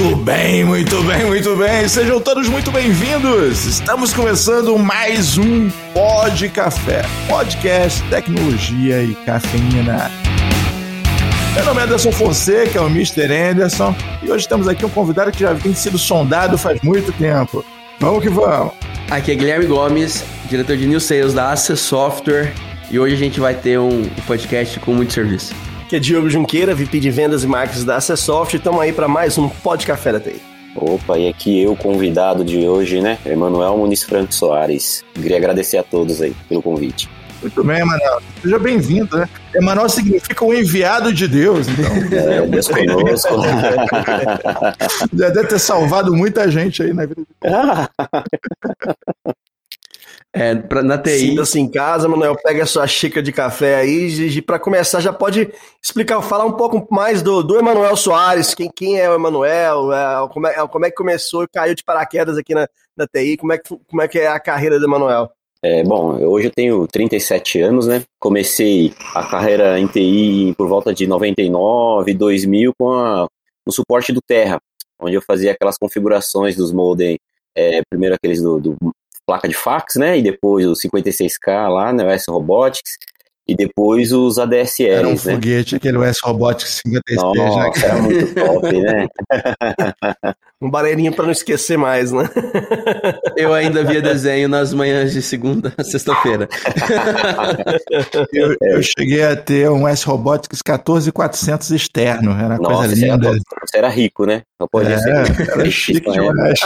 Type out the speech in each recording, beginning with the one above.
Muito bem, muito bem, muito bem. Sejam todos muito bem-vindos. Estamos começando mais um Pod Café, podcast, tecnologia e cafeína. Meu nome é Anderson Fonseca, é o Mr. Anderson, e hoje temos aqui um convidado que já tem sido sondado faz muito tempo. Vamos que vamos. Aqui é Guilherme Gomes, diretor de New Sales da Access Software, e hoje a gente vai ter um podcast com muito serviço. Aqui é Diogo Junqueira, VP de Vendas e Marketing da Access Software, estamos aí para mais um Pod Café da TI. Opa, e aqui eu, convidado de hoje, né? Emanuel Muniz Franco Soares. Queria agradecer a todos aí pelo convite. Muito bem, Emanuel. Seja bem-vindo, né? Emanuel significa o enviado de Deus, então. É, Deus conosco. Já deve ter salvado muita gente aí na vida. É, pra, na TI. Sinta-se em casa, Manuel. Pega a sua xícara de café aí. E para começar, já pode explicar, falar um pouco mais do, do Emanuel Soares. Quem, quem é o Emanuel? É, como, é, como é que começou e caiu de paraquedas aqui na, na TI? Como é, que, como é que é a carreira do Emanuel? É, bom, hoje eu tenho 37 anos, né? Comecei a carreira em TI por volta de 99, 2000 com a, o suporte do Terra, onde eu fazia aquelas configurações dos modem, é, primeiro aqueles do, do, placa de fax, né? E depois o 56K lá, né? O S Robotics. E depois os ADSLs, Era um né? foguete, aquele S Robotics 56. Nossa, era muito top, né? um barreirinho para não esquecer mais, né? Eu ainda via desenho nas manhãs de segunda a sexta-feira. eu, eu, cheguei a ter um S Robotics 14400 externo, era Nossa, coisa linda. Você era, rico, né? Não pode é, ser. Era chique demais.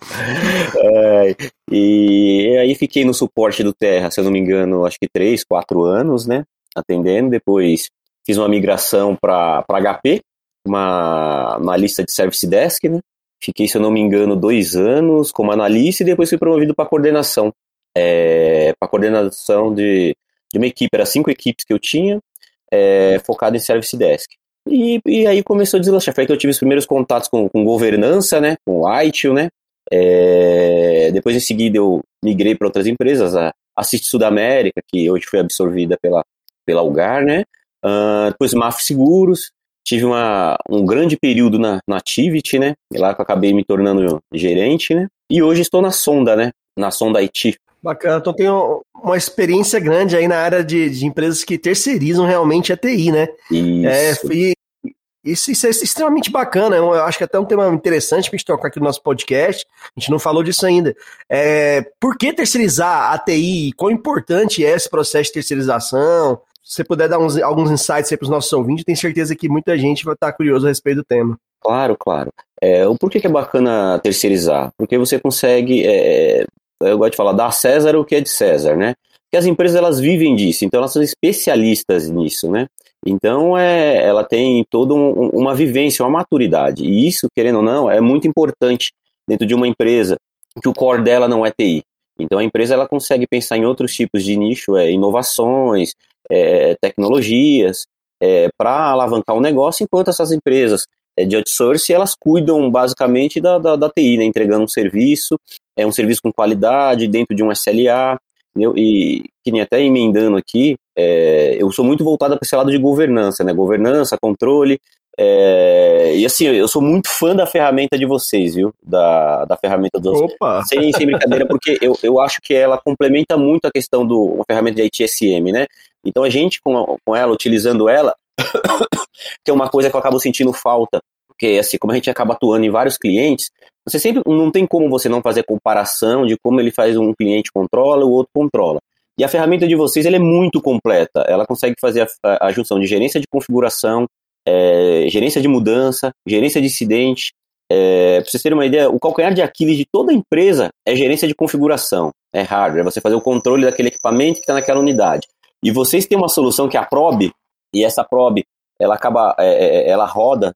é, e aí fiquei no suporte do Terra, se eu não me engano, acho que três, quatro anos, né? Atendendo. Depois fiz uma migração para HP, uma analista de Service Desk, né? Fiquei, se eu não me engano, dois anos como analista e depois fui promovido para coordenação. É, para coordenação de, de uma equipe, era cinco equipes que eu tinha, é, focado em Service Desk. E, e aí começou a deslanchar. Foi aí que eu tive os primeiros contatos com, com governança, né? Com ITIL, né? É, depois em seguida eu migrei para outras empresas, a Assist Sudamérica, que hoje foi absorvida pela, pela Algar, né? Uh, depois MAF Seguros, tive uma, um grande período na, na Activity, né? E lá que eu acabei me tornando gerente, né? E hoje estou na Sonda, né? Na Sonda IT. Bacana, então tem uma experiência grande aí na área de, de empresas que terceirizam realmente a TI, né? Isso. É, e isso, isso, é extremamente bacana. Eu acho que é até um tema interessante para a gente tocar aqui no nosso podcast. A gente não falou disso ainda. É, por que terceirizar a TI? Quão importante é esse processo de terceirização? Se você puder dar uns, alguns insights para os nossos ouvintes, tenho certeza que muita gente vai estar curioso a respeito do tema. Claro, claro. É, o porquê que é bacana terceirizar? Porque você consegue, é, eu gosto de falar, dar a César o que é de César, né? Porque as empresas elas vivem disso, então elas são especialistas nisso, né? Então, é, ela tem toda um, uma vivência, uma maturidade. E isso, querendo ou não, é muito importante dentro de uma empresa, que o core dela não é TI. Então, a empresa ela consegue pensar em outros tipos de nicho, é, inovações, é, tecnologias, é, para alavancar o negócio, enquanto essas empresas é, de outsourcing, elas cuidam basicamente da, da, da TI, né, entregando um serviço, é um serviço com qualidade, dentro de um SLA, entendeu? e que nem até emendando aqui, é, eu sou muito voltado para esse lado de governança, né? Governança, controle. É, e assim, eu sou muito fã da ferramenta de vocês, viu? Da, da ferramenta dos. Opa! Sem, sem brincadeira, porque eu, eu acho que ela complementa muito a questão do uma ferramenta de ITSM, né? Então a gente, com, com ela, utilizando ela, que é uma coisa que eu acabo sentindo falta, porque assim, como a gente acaba atuando em vários clientes, você sempre não tem como você não fazer comparação de como ele faz um cliente controla, o outro controla. E a ferramenta de vocês é muito completa. Ela consegue fazer a, a junção de gerência de configuração, é, gerência de mudança, gerência de incidente. É, para vocês terem uma ideia, o calcanhar de Aquiles de toda empresa é gerência de configuração, é hardware, é você fazer o controle daquele equipamento que está naquela unidade. E vocês têm uma solução que é a Probe, e essa Probe, ela acaba, é, é ela roda,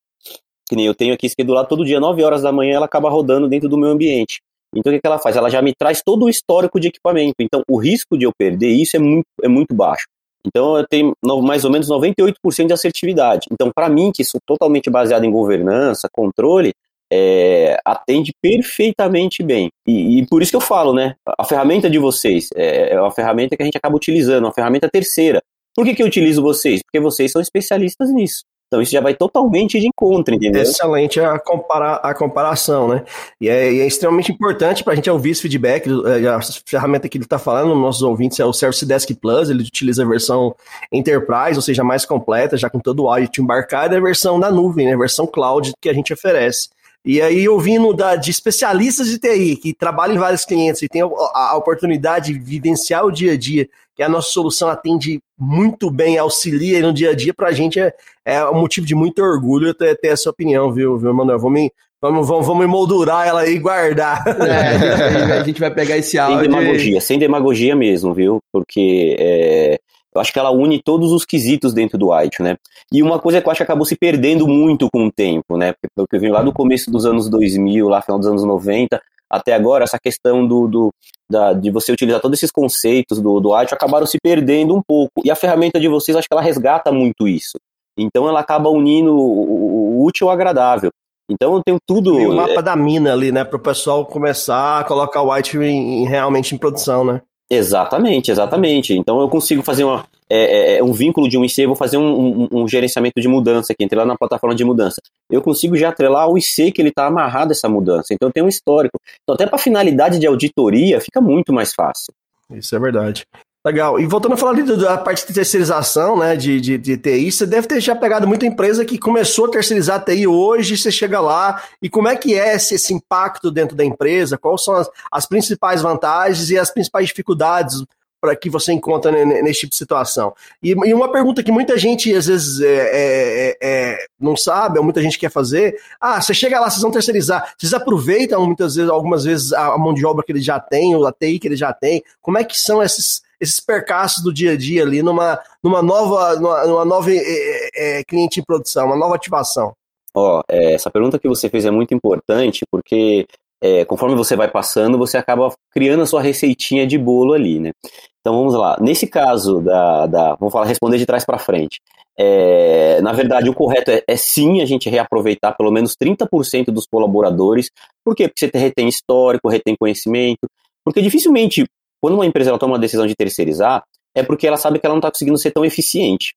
que nem eu tenho aqui esquedulado todo dia, 9 horas da manhã, ela acaba rodando dentro do meu ambiente. Então o que, que ela faz? Ela já me traz todo o histórico de equipamento. Então o risco de eu perder isso é muito, é muito baixo. Então eu tenho mais ou menos 98% de assertividade. Então para mim, que sou totalmente baseado em governança, controle, é, atende perfeitamente bem. E, e, por isso que eu falo, né? A ferramenta de vocês é, é uma ferramenta que a gente acaba utilizando, uma ferramenta terceira. Por que, que eu utilizo vocês? Porque vocês são especialistas nisso. Então isso já vai totalmente de encontro, entendeu? Excelente a, compara a comparação, né? E é, e é extremamente importante para a gente ouvir esse feedback. É, a ferramenta que ele está falando, nossos ouvintes, é o Service Desk Plus. Ele utiliza a versão Enterprise, ou seja, mais completa, já com todo o audit embarcado, e a versão da nuvem, né? a versão cloud que a gente oferece. E aí, ouvindo da, de especialistas de TI que trabalham em vários clientes e têm a, a, oportunidade de vivenciar o dia a dia, que a nossa solução atende muito bem, auxilia no dia a dia, para a gente é, é um motivo de muito orgulho ter, ter essa opinião, viu, viu Manuel? Vamos, vamos, vamos, vamos moldurar ela aí e guardar. É, a, gente, vai pegar esse áudio. Sem demagogia, sem demagogia mesmo, viu? Porque é, eu acho que ela une todos os quesitos dentro do White, né? E uma coisa que eu acho que acabou se perdendo muito com o tempo, né? Porque eu vi lá no começo dos anos 2000, lá final dos anos 90, até agora, essa questão do, do da, de você utilizar todos esses conceitos do, do White acabaram se perdendo um pouco. E a ferramenta de vocês, acho que ela resgata muito isso. Então ela acaba unindo o, o útil ao agradável. Então eu tenho tudo. E o mapa é... da mina ali, né? Para o pessoal começar a colocar o White em, realmente em produção, né? Exatamente, exatamente. Então eu consigo fazer uma, é, é, é um vínculo de um IC, vou fazer um, um, um, gerenciamento de mudança aqui, entrei lá na plataforma de mudança. Eu consigo já atrelar o IC que ele está amarrado essa mudança. Então eu tenho um histórico. Então, até para finalidade de auditoria, fica muito mais fácil. Isso é verdade. Legal. E voltando a falar da parte de terceirização, né, de, de, de, TI, você deve ter já pegado muita empresa que começou a terceirizar a TI hoje, você chega lá, e como é que é esse, esse impacto dentro da empresa? Quais são as, as principais vantagens e as principais dificuldades para que você encontra nesse tipo de situação? E, e, uma pergunta que muita gente às vezes é, é, é, é, não sabe, ou muita gente quer fazer, ah, você chega lá, vocês vão terceirizar, vocês aproveitam muitas vezes, algumas vezes, a mão de obra que eles já têm, ou a TI que eles já têm, como é que são esses esses percassos do dia a dia ali numa, numa nova, numa, numa nova é, é, cliente em produção, uma nova ativação? Ó, oh, é, essa pergunta que você fez é muito importante porque é, conforme você vai passando, você acaba criando a sua receitinha de bolo ali, né? Então vamos lá. Nesse caso da, da vamos falar responder de trás para frente. É, na verdade, o correto é, é, sim a gente reaproveitar pelo menos 30% dos colaboradores. Por quê? Porque você retém histórico, retém conhecimento. Porque dificilmente quando uma empresa ela toma uma decisão de terceirizar, é porque ela sabe que ela não está conseguindo ser tão eficiente.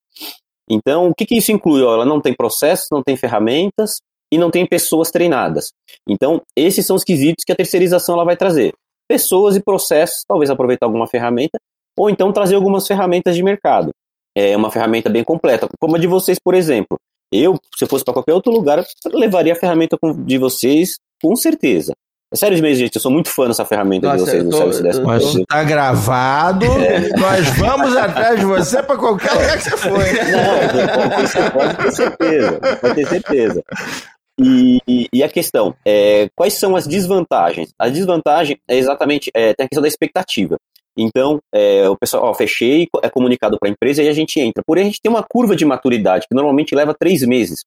Então, o que, que isso inclui? Ela não tem processos, não tem ferramentas e não tem pessoas treinadas. Então, esses são os quesitos que a terceirização ela vai trazer. Pessoas e processos, talvez aproveitar alguma ferramenta, ou então trazer algumas ferramentas de mercado. É uma ferramenta bem completa, como a de vocês, por exemplo. Eu, se eu fosse para qualquer outro lugar, levaria a ferramenta de vocês com certeza. É sério mesmo, gente, eu sou muito fã dessa ferramenta Nossa, de vocês no Service Desk. Mas tá gravado, é. nós vamos atrás de você para qualquer lugar que você for. Não, pode ter certeza, pode ter certeza. E, e, a questão, é, quais são as desvantagens? A desvantagem é exatamente é, tem a questão da expectativa. Então, é, o pessoal, ó, fechei, é comunicado para a empresa e a gente entra. Porém, a gente tem uma curva de maturidade que normalmente leva três meses.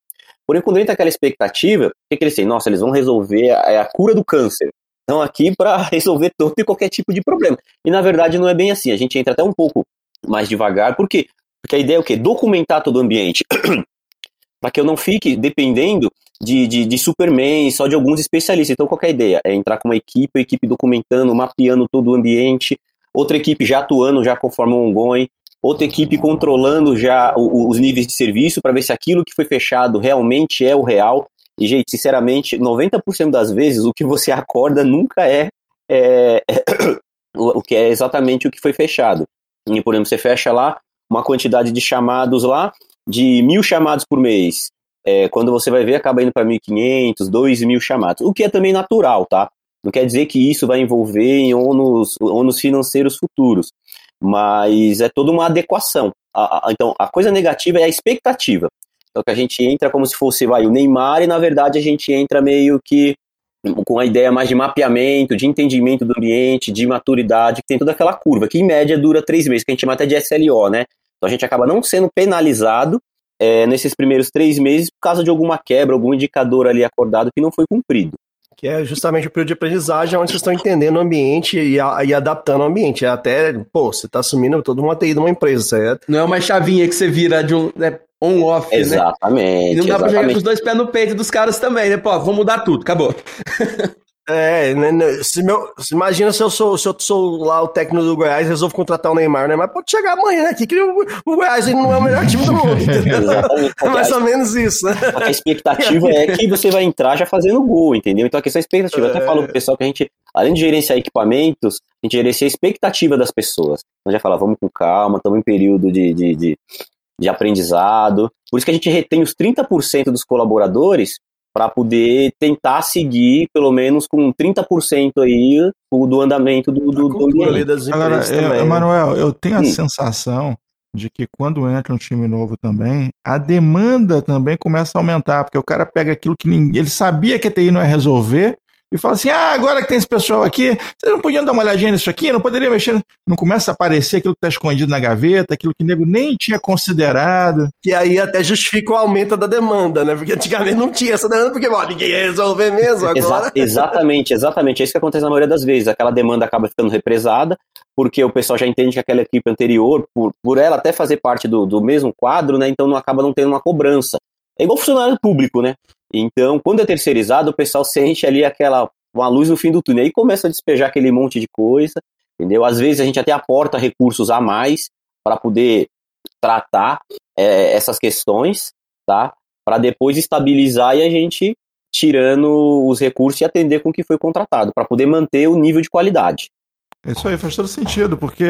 Porém, quando entra aquela expectativa, o que, que eles têm? Nossa, eles vão resolver a, é a cura do câncer. Estão aqui para resolver todo e qualquer tipo de problema. E na verdade não é bem assim. A gente entra até um pouco mais devagar. Por quê? Porque a ideia é o quê? Documentar todo o ambiente. para que eu não fique dependendo de, de, de, Superman, só de alguns especialistas. Então, qual é a ideia? É entrar com uma equipe, a equipe documentando, mapeando todo o ambiente, outra equipe já atuando, já conforme o ongoing, outra equipe controlando já os níveis de serviço para ver se aquilo que foi fechado realmente é o real. E, gente, sinceramente, 90% das vezes o que você acorda nunca é, é, é o que é exatamente o que foi fechado. E, por exemplo, você fecha lá uma quantidade de chamados lá de mil chamados por mês. É, quando você vai ver, acaba indo para 1.500, 2.000 chamados. O que é também natural, tá? Não quer dizer que isso vai envolver em ônus, ônus financeiros futuros mas é toda uma adequação. A, a, então, a coisa negativa é a expectativa. Então, que a gente entra como se fosse vai, o Neymar, e na verdade a gente entra meio que com a ideia mais de mapeamento, de entendimento do ambiente, de maturidade, que tem toda aquela curva, que em média dura três meses, que a gente chama até de SLO, né? Então a gente acaba não sendo penalizado é, nesses primeiros três meses por causa de alguma quebra, algum indicador ali acordado que não foi cumprido que é justamente o período de aprendizagem onde vocês estão entendendo o ambiente e, a, e adaptando o ambiente. É até, pô, você está assumindo toda uma TI de uma empresa, certo? Não é uma chavinha que você vira de um né, on-off, né? Exatamente. E não dá para jogar com os dois pés no peito dos caras também, né? Pô, vamos mudar tudo, acabou. É, né, né, se meu, se imagina se eu, sou, se eu sou lá o técnico do Goiás e resolvo contratar o Neymar, né? Mas pode chegar amanhã aqui, que o, o Goiás ele não é o melhor time do mundo. é mais ou menos isso, né? A expectativa é que você vai entrar já fazendo gol, entendeu? Então a questão é expectativa. Eu até falo pro pessoal que a gente, além de gerenciar equipamentos, a gente gerencia a expectativa das pessoas. Então já fala, vamos com calma, estamos em período de, de, de, de aprendizado. Por isso que a gente retém os 30% dos colaboradores para poder tentar seguir pelo menos com 30% aí do andamento do, do, do ambiente. Agora, é, Emanuel, eu tenho a hum. sensação de que quando entra um time novo também, a demanda também começa a aumentar, porque o cara pega aquilo que ninguém, ele sabia que a TI não ia resolver, e fala assim: ah, agora que tem esse pessoal aqui, vocês não podiam dar uma olhadinha nisso aqui? Não poderia mexer? Não começa a aparecer aquilo que está escondido na gaveta, aquilo que o nego nem tinha considerado. Que aí até justifica o aumento da demanda, né? Porque antigamente não tinha essa demanda, porque ó, ninguém ia resolver mesmo agora. Exa exatamente, exatamente. É isso que acontece na maioria das vezes. Aquela demanda acaba ficando represada, porque o pessoal já entende que aquela equipe anterior, por, por ela até fazer parte do, do mesmo quadro, né? Então não acaba não tendo uma cobrança. É igual funcionário público, né? Então, quando é terceirizado, o pessoal sente ali aquela uma luz no fim do túnel. Aí começa a despejar aquele monte de coisa, entendeu? Às vezes a gente até aporta recursos a mais para poder tratar é, essas questões, tá? Para depois estabilizar e a gente tirando os recursos e atender com o que foi contratado, para poder manter o nível de qualidade. Isso aí faz todo sentido, porque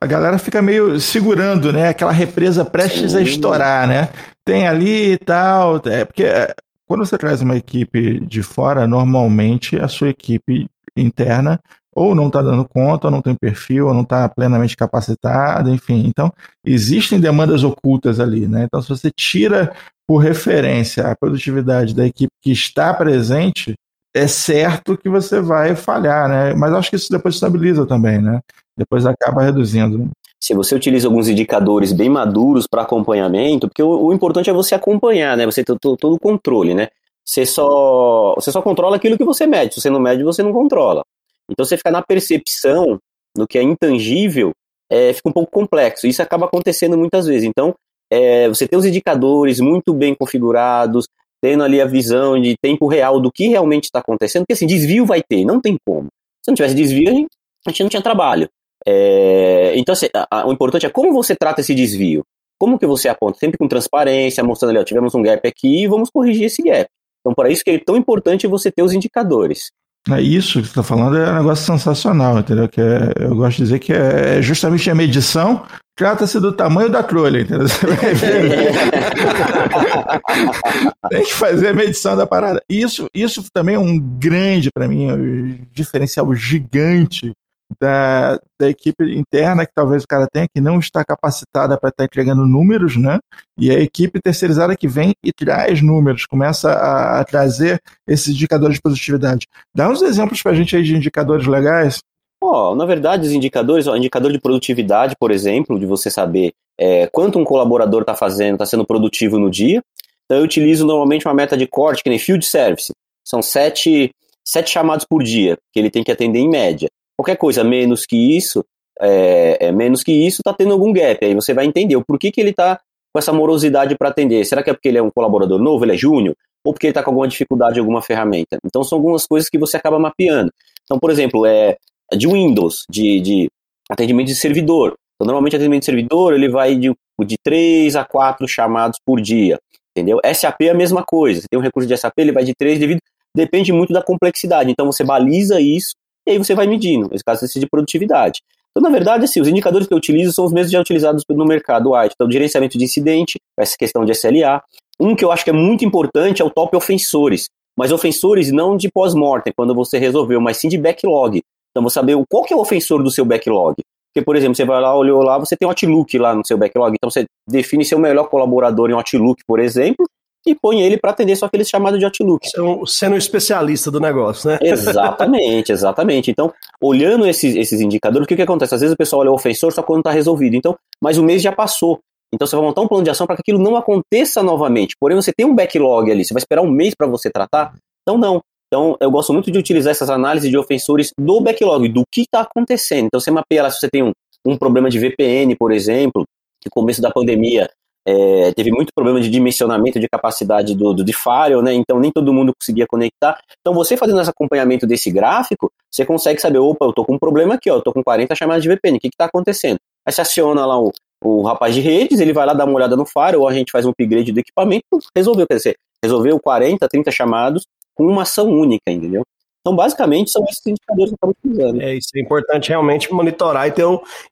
a galera fica meio segurando, né? Aquela represa prestes Sim. a estourar, né? Tem ali e tal. É, porque é, quando você traz uma equipe de fora, normalmente a sua equipe interna ou não está dando conta, ou não tem perfil, ou não está plenamente capacitada, enfim. Então, existem demandas ocultas ali, né? Então, se você tira por referência a produtividade da equipe que está presente, é certo que você vai falhar, né? Mas acho que isso depois estabiliza também, né? Depois acaba reduzindo. Se você utiliza alguns indicadores bem maduros para acompanhamento, porque o, o, importante é você acompanhar, né? Você ter todo o controle, né? Você só, você só controla aquilo que você mede. Se você não mede, você não controla. Então, você ficar na percepção do que é intangível, é, fica um pouco complexo. Isso acaba acontecendo muitas vezes. Então, é, você tem os indicadores muito bem configurados, tendo ali a visão de tempo real do que realmente está acontecendo, porque assim, desvio vai ter, não tem como. Se não tivesse desvio, a gente não tinha trabalho. É, então, assim, a, a, o importante é como você trata esse desvio. Como que você aponta? Sempre com transparência, mostrando ali, ó, tivemos um gap aqui e vamos corrigir esse gap. Então, para isso que é tão importante você ter os indicadores. É isso que você está falando é um negócio sensacional, entendeu? Que é, eu gosto de dizer que é, é justamente a medição trata-se do tamanho da trolha, entendeu? Você vai ver. Tem que fazer a medição da parada. Isso, isso também é um grande, para mim, um diferencial gigante da, da equipe interna que talvez o cara tenha que não está capacitada para estar tá entregando números, né? E a equipe terceirizada que vem e traz números, começa a, a trazer esses indicadores de positividade. Dá uns exemplos para a gente aí de indicadores legais. Oh, na verdade, os indicadores, o indicador de produtividade, por exemplo, de você saber é, quanto um colaborador está fazendo, está sendo produtivo no dia. Então, eu utilizo normalmente uma meta de corte, que nem field service. São sete, sete chamados por dia que ele tem que atender em média. Qualquer coisa menos que isso, é, é menos que isso, está tendo algum gap. Aí você vai entender o porquê que ele está com essa morosidade para atender. Será que é porque ele é um colaborador novo, ele é júnior? Ou porque ele está com alguma dificuldade em alguma ferramenta? Então são algumas coisas que você acaba mapeando. Então, por exemplo, é de Windows, de, de atendimento de servidor. Então, normalmente atendimento de servidor ele vai de, de 3 a 4 chamados por dia. Entendeu? SAP é a mesma coisa. Você tem um recurso de SAP, ele vai de 3 devido. Depende muito da complexidade. Então você baliza isso e aí você vai medindo, nesse caso esse de produtividade. Então, na verdade, assim, os indicadores que eu utilizo são os mesmos já utilizados no mercado white. Então, gerenciamento de incidente, essa questão de SLA. Um que eu acho que é muito importante é o top ofensores. Mas ofensores não de pós-mortem, quando você resolveu, mas sim de backlog. Então, você saber qual que é o ofensor do seu backlog. Porque, por exemplo, você vai lá, olhou lá, você tem um Outlook lá no seu backlog. Então, você define seu melhor colaborador em Outlook, por exemplo, e põe ele para atender só aqueles chamados de Outlook. Sendo, sendo especialista do negócio, né? Exatamente, exatamente. Então, olhando esses, esses indicadores, o que, que acontece? Às vezes o pessoal olha o ofensor só quando está resolvido. Então, mas o mês já passou. Então você vai montar um plano de ação para que aquilo não aconteça novamente. Porém, você tem um backlog ali, você vai esperar um mês para você tratar? Então, não. Então, eu gosto muito de utilizar essas análises de ofensores do backlog, do que está acontecendo. Então, você mapeia lá se você tem um, um problema de VPN, por exemplo, que no começo da pandemia é, teve muito problema de dimensionamento de capacidade do, do, de firewall, né? Então nem todo mundo conseguia conectar. Então você fazendo esse acompanhamento desse gráfico, você consegue saber, opa, eu tô com um problema aqui, ó, eu tô com 40 chamadas de VPN, o que que tá acontecendo? Aí você aciona lá o, o rapaz de redes, ele vai lá dar uma olhada no firewall, a gente faz um upgrade do equipamento, resolveu, quer dizer, resolveu 40, 30 chamados com uma ação única, entendeu? Então, basicamente, são esses indicadores que estamos utilizando. É, isso é importante realmente monitorar e ter,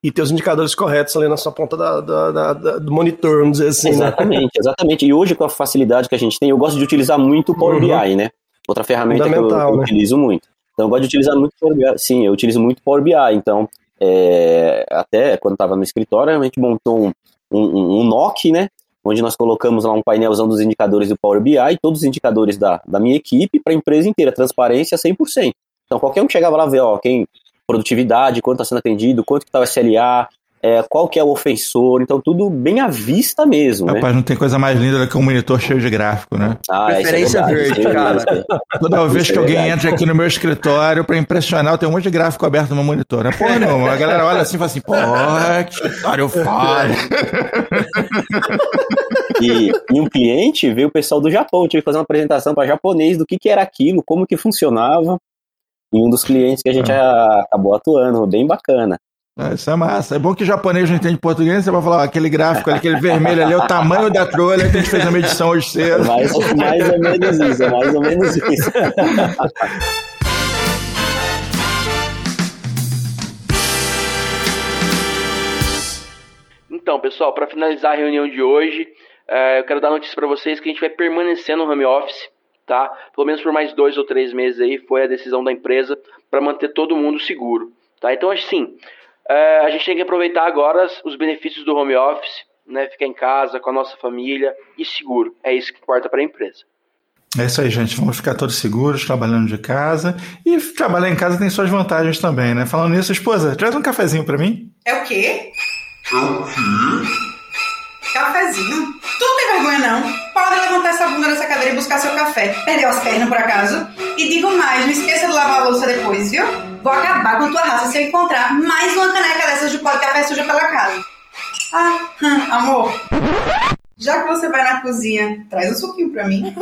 e ter os indicadores corretos ali na sua ponta da, da, da, da do monitor, vamos dizer assim. Né? Exatamente, né? exatamente. E hoje, com a facilidade que a gente tem, eu gosto de utilizar muito o Power uhum. BI, né? Outra ferramenta que eu, eu né? utilizo muito. Então, eu gosto de utilizar muito Power BI. Sim, eu utilizo muito Power BI. Então, é, até quando estava no escritório, a gente montou um, um, um NOC, né? Onde nós colocamos lá um painelzão dos indicadores do Power BI, todos os indicadores da, da minha equipe para a empresa inteira, transparência 100%. Então, qualquer um que chegava lá ver, ó, quem produtividade, quanto está sendo atendido, quanto que está o SLA, é, qual que é o ofensor, então tudo bem à vista mesmo. Rapaz, né? não tem coisa mais linda do que um monitor cheio de gráfico, né? Ah, Preferência é verde, cara. Toda vez que é alguém entra aqui no meu escritório, para impressionar, eu tenho um monte de gráfico aberto no meu monitor. Né? Pô, não, a galera olha assim e fala assim, pô, que escritório foda. E, e um cliente veio o pessoal do Japão, tive que fazer uma apresentação para japonês do que, que era aquilo, como que funcionava. E um dos clientes que a gente ah. acabou atuando, bem bacana. É, isso é massa. É bom que o japonês não entende português, você vai falar, ó, aquele gráfico ali, aquele vermelho ali, é o tamanho da trolha que a gente fez a medição hoje cedo. Mais, mais ou menos isso, é mais ou menos isso. Então, pessoal, para finalizar a reunião de hoje, é, eu quero dar notícia para vocês que a gente vai permanecer no home office, tá? Pelo menos por mais dois ou três meses aí, foi a decisão da empresa para manter todo mundo seguro, tá? Então, assim, é, a gente tem que aproveitar agora os benefícios do home office, né? Ficar em casa com a nossa família e seguro. É isso que importa para a empresa. É isso aí, gente. Vamos ficar todos seguros, trabalhando de casa. E trabalhar em casa tem suas vantagens também, né? Falando nisso, esposa, traz um cafezinho para mim. É o quê? É o quê? Cafezinho? Tu não tem vergonha, não? Pode levantar essa bunda dessa cadeira e buscar seu café. Perdeu as pernas, por acaso? E digo mais, não esqueça de lavar a louça depois, viu? Vou acabar com tua raça se eu encontrar mais uma caneca dessas de pó de café suja pela casa. Ah, hum, amor. Já que você vai na cozinha, traz um suquinho pra mim.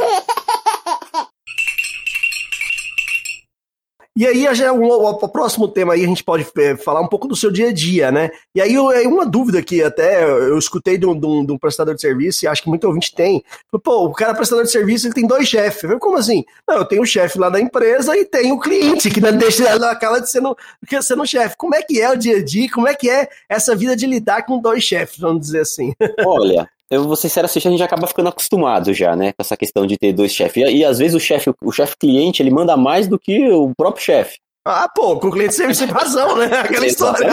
E aí, já, o, o, próximo tema aí, a gente pode é, falar um pouco do seu dia a dia, né? E aí, uma dúvida que até eu escutei de um, de, um, de um, prestador de serviço, e acho que muito ouvinte tem. Pô, o cara é prestador de serviço, ele tem dois chefes. Como assim? Não, eu tenho o chefe lá da empresa e tenho o cliente, que não deixa naquela de sendo, sendo chefe. Como é que é o dia a dia? Como é que é essa vida de lidar com dois chefes, vamos dizer assim? Olha, eu vou ser sincero, assim, a gente acaba ficando acostumado já, né, com essa questão de ter dois chefes. E, e às vezes o chefe, o chefe cliente, ele manda mais do que o próprio chefe. Ah, pô, com o cliente sempre sem razão, né? Aquela história.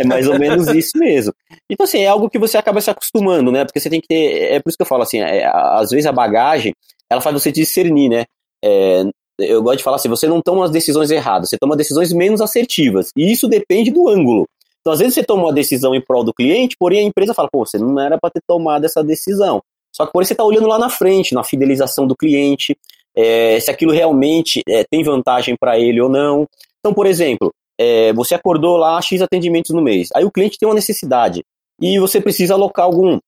é mais ou menos isso mesmo. Então, assim, é algo que você acaba se acostumando, né? Porque você tem que ter. É por isso que eu falo assim, é, às vezes a bagagem, ela faz você discernir, né? É, eu gosto de falar assim, você não toma as decisões erradas, você toma decisões menos assertivas. E isso depende do ângulo. Então, às vezes você toma uma decisão em prol do cliente, porém a empresa fala, pô, você não era para ter tomado essa decisão. Só que porém você está olhando lá na frente, na fidelização do cliente, é, se aquilo realmente é, tem vantagem para ele ou não. Então, por exemplo, é, você acordou lá X atendimentos no mês, aí o cliente tem uma necessidade e você precisa alocar algum,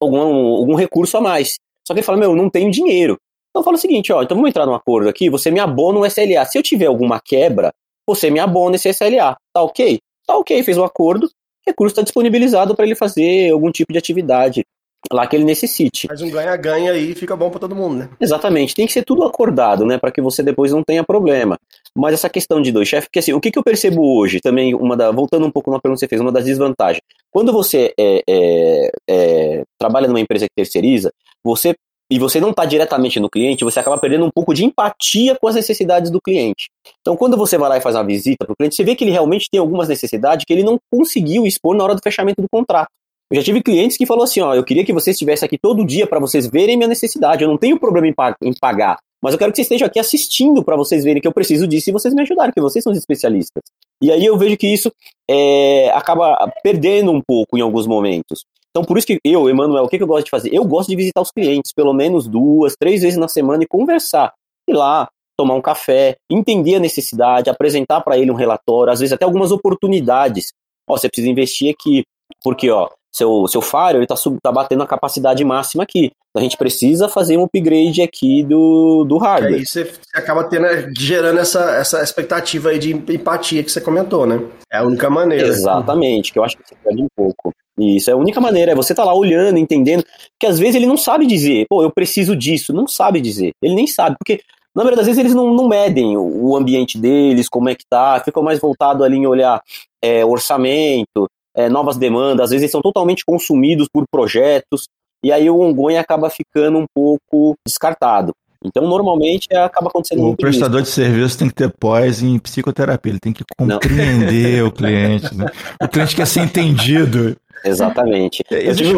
algum, algum recurso a mais. Só que ele fala, meu, não tenho dinheiro. Então fala o seguinte, ó, então vamos entrar num acordo aqui, você me abona um SLA. Se eu tiver alguma quebra, você me abona esse SLA, tá ok? Tá ok, fez o um acordo, o recurso está disponibilizado para ele fazer algum tipo de atividade lá que ele necessite. Faz um ganha-ganha aí fica bom para todo mundo, né? Exatamente, tem que ser tudo acordado, né, para que você depois não tenha problema. Mas essa questão de dois chefes, porque assim, o que, que eu percebo hoje, também, uma da, voltando um pouco na pergunta que você fez, uma das desvantagens. Quando você é, é, é, trabalha numa empresa que terceiriza, você e você não está diretamente no cliente, você acaba perdendo um pouco de empatia com as necessidades do cliente. Então, quando você vai lá e faz uma visita para o cliente, você vê que ele realmente tem algumas necessidades que ele não conseguiu expor na hora do fechamento do contrato. Eu já tive clientes que falou assim, ó, eu queria que você estivesse aqui todo dia para vocês verem minha necessidade. Eu não tenho problema em, em pagar, mas eu quero que vocês estejam aqui assistindo para vocês verem que eu preciso disso e vocês me ajudarem, que vocês são os especialistas. E aí eu vejo que isso é, acaba perdendo um pouco em alguns momentos. Então, por isso que eu, Emanuel, o que, que eu gosto de fazer? Eu gosto de visitar os clientes pelo menos duas, três vezes na semana e conversar. Ir lá, tomar um café, entender a necessidade, apresentar para ele um relatório, às vezes até algumas oportunidades. Ó, você precisa investir aqui, porque ó, seu, seu firewall está tá batendo a capacidade máxima aqui. Então a gente precisa fazer um upgrade aqui do, do hardware. Aí você, você acaba tendo, gerando essa, essa expectativa aí de empatia que você comentou, né? É a única maneira. Exatamente, que eu acho que você perde um pouco. Isso é a única maneira, é você tá lá olhando, entendendo, que às vezes ele não sabe dizer, pô, eu preciso disso, não sabe dizer, ele nem sabe, porque na maioria das vezes eles não, não medem o, o ambiente deles, como é que tá, ficam mais voltado ali em olhar é, orçamento, é, novas demandas, às vezes eles são totalmente consumidos por projetos, e aí o ongoing acaba ficando um pouco descartado. Então, normalmente, acaba acontecendo O prestador isso. de serviço tem que ter pós em psicoterapia, ele tem que compreender o cliente. Né? O cliente quer ser entendido. Exatamente. Existe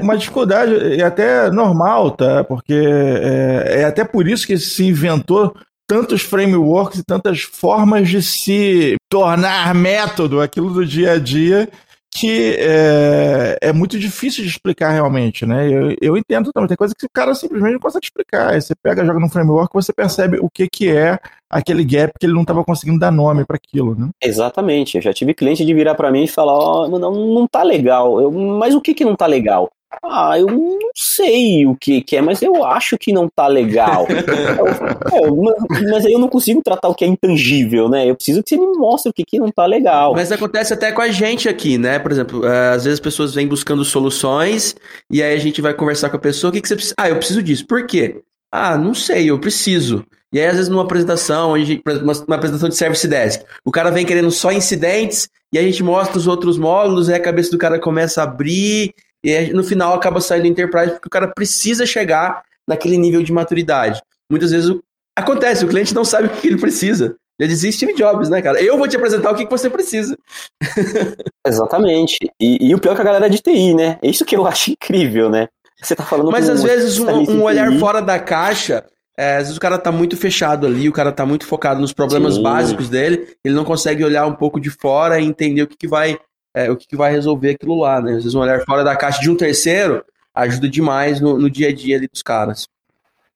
uma dificuldade, e até normal, tá? Porque é, é até por isso que se inventou tantos frameworks e tantas formas de se tornar método aquilo do dia a dia que é, é, muito difícil de explicar realmente, né? Eu, eu entendo também, tem coisa que o cara simplesmente não consegue explicar. Aí você pega, joga no framework, você percebe o que, que é aquele gap que ele não estava conseguindo dar nome para aquilo, né? Exatamente. Eu já tive cliente de virar para mim e falar, ó, oh, não, não tá legal. Eu, mas o que que não tá legal? Ah, eu não sei o que, que é, mas eu acho que não tá legal. é, mas aí eu não consigo tratar o que é intangível, né? Eu preciso que você me mostre o que, que não tá legal. Mas acontece até com a gente aqui, né? Por exemplo, é, às vezes as pessoas vêm buscando soluções e aí a gente vai conversar com a pessoa, o que, que você precisa? Ah, eu preciso disso. Por quê? Ah, não sei, eu preciso. E aí, às vezes, numa apresentação, uma apresentação de Service Desk, o cara vem querendo só incidentes, e a gente mostra os outros módulos, e a cabeça do cara começa a abrir, e no final acaba saindo Enterprise porque o cara precisa chegar naquele nível de maturidade. Muitas vezes acontece, o cliente não sabe o que ele precisa. Já dizia Steve Jobs, né, cara? Eu vou te apresentar o que, você precisa. Exatamente. E, e, o pior é que a galera é de TI, né? É isso que eu acho incrível, né? Você tá falando Mas às vezes um, um olhar fora da caixa, é, às vezes o cara tá muito fechado ali, o cara tá muito focado nos problemas Sim. básicos dele, ele não consegue olhar um pouco de fora e entender o que, que vai é, o que, que, vai resolver aquilo lá, né? Às vezes um olhar fora da caixa de um terceiro ajuda demais no, no dia a dia ali dos caras.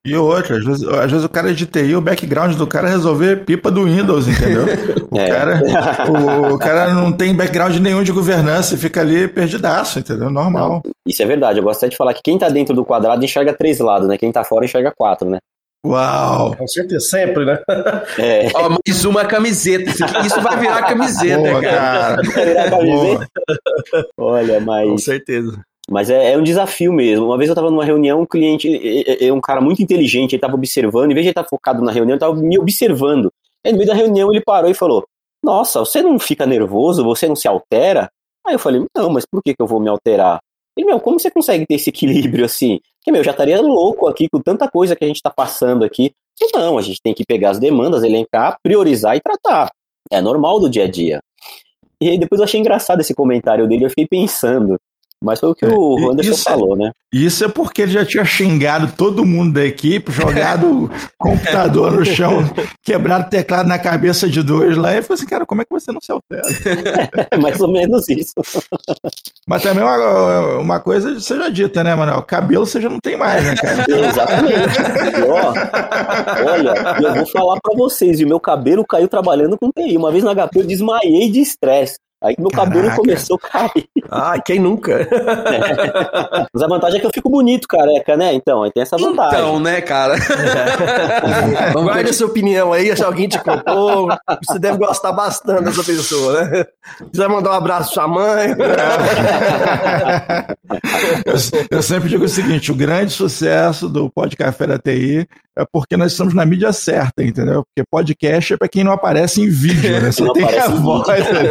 E outra, às vezes, às vezes o cara é de TI, o background do cara é resolver pipa do Windows, entendeu? O, é. cara, o, o, cara não tem background nenhum de governança e fica ali perdidaço, entendeu? Normal. Não, isso é verdade. Eu gosto de falar que quem tá dentro do quadrado enxerga três lados, né? Quem tá fora enxerga quatro, né? Uau! Com certeza, sempre, né? É. Ó, mais uma camiseta. Isso vai virar camiseta, Boa, cara. Vai virar camiseta. Olha, mas. Com certeza. Mas é, é, um desafio mesmo. Uma vez eu estava numa reunião, um cliente, é, é, um cara muito inteligente, ele estava observando, em vez de ele estar focado na reunião, ele estava me observando. Aí no meio da reunião ele parou e falou: Nossa, você não fica nervoso? Você não se altera? Aí eu falei: Não, mas por que, que eu vou me alterar? Ele, meu, como você consegue ter esse equilíbrio assim? Que, meu, já estaria louco aqui com tanta coisa que a gente está passando aqui. Não, a gente tem que pegar as demandas, elencar, priorizar e tratar. É normal do dia a dia. E aí depois eu achei engraçado esse comentário dele, eu fiquei pensando. Mas foi o que é, o Anderson isso, é falou, né? Isso é porque ele já tinha xingado todo mundo da equipe, jogado o computador no chão, quebrado o teclado na cabeça de dois lá, e falou assim, cara, como é que você não se altera? É mais ou menos isso. Mas também uma, uma coisa seja dita, né, Manuel? Cabelo você já não tem mais, né, cara? Exatamente. Ó, olha, eu vou falar para vocês, o meu cabelo caiu trabalhando com TI. Uma vez na HP eu desmaiei de estresse. Aí meu Caraca. cabelo começou a cair. Ah, quem nunca? É. Mas a vantagem é que eu fico bonito, careca, né? Então, aí tem essa vantagem. Então, né, cara? É. Guarde a sua opinião aí, se alguém te contou. Você deve gostar bastante dessa pessoa, né? Quiser mandar um abraço pra sua mãe. eu, eu sempre digo o seguinte: o grande sucesso do Pod Café da TI é porque nós estamos na mídia certa, entendeu? Porque podcast é para quem não aparece em vídeo, né? Só tem a voz ali.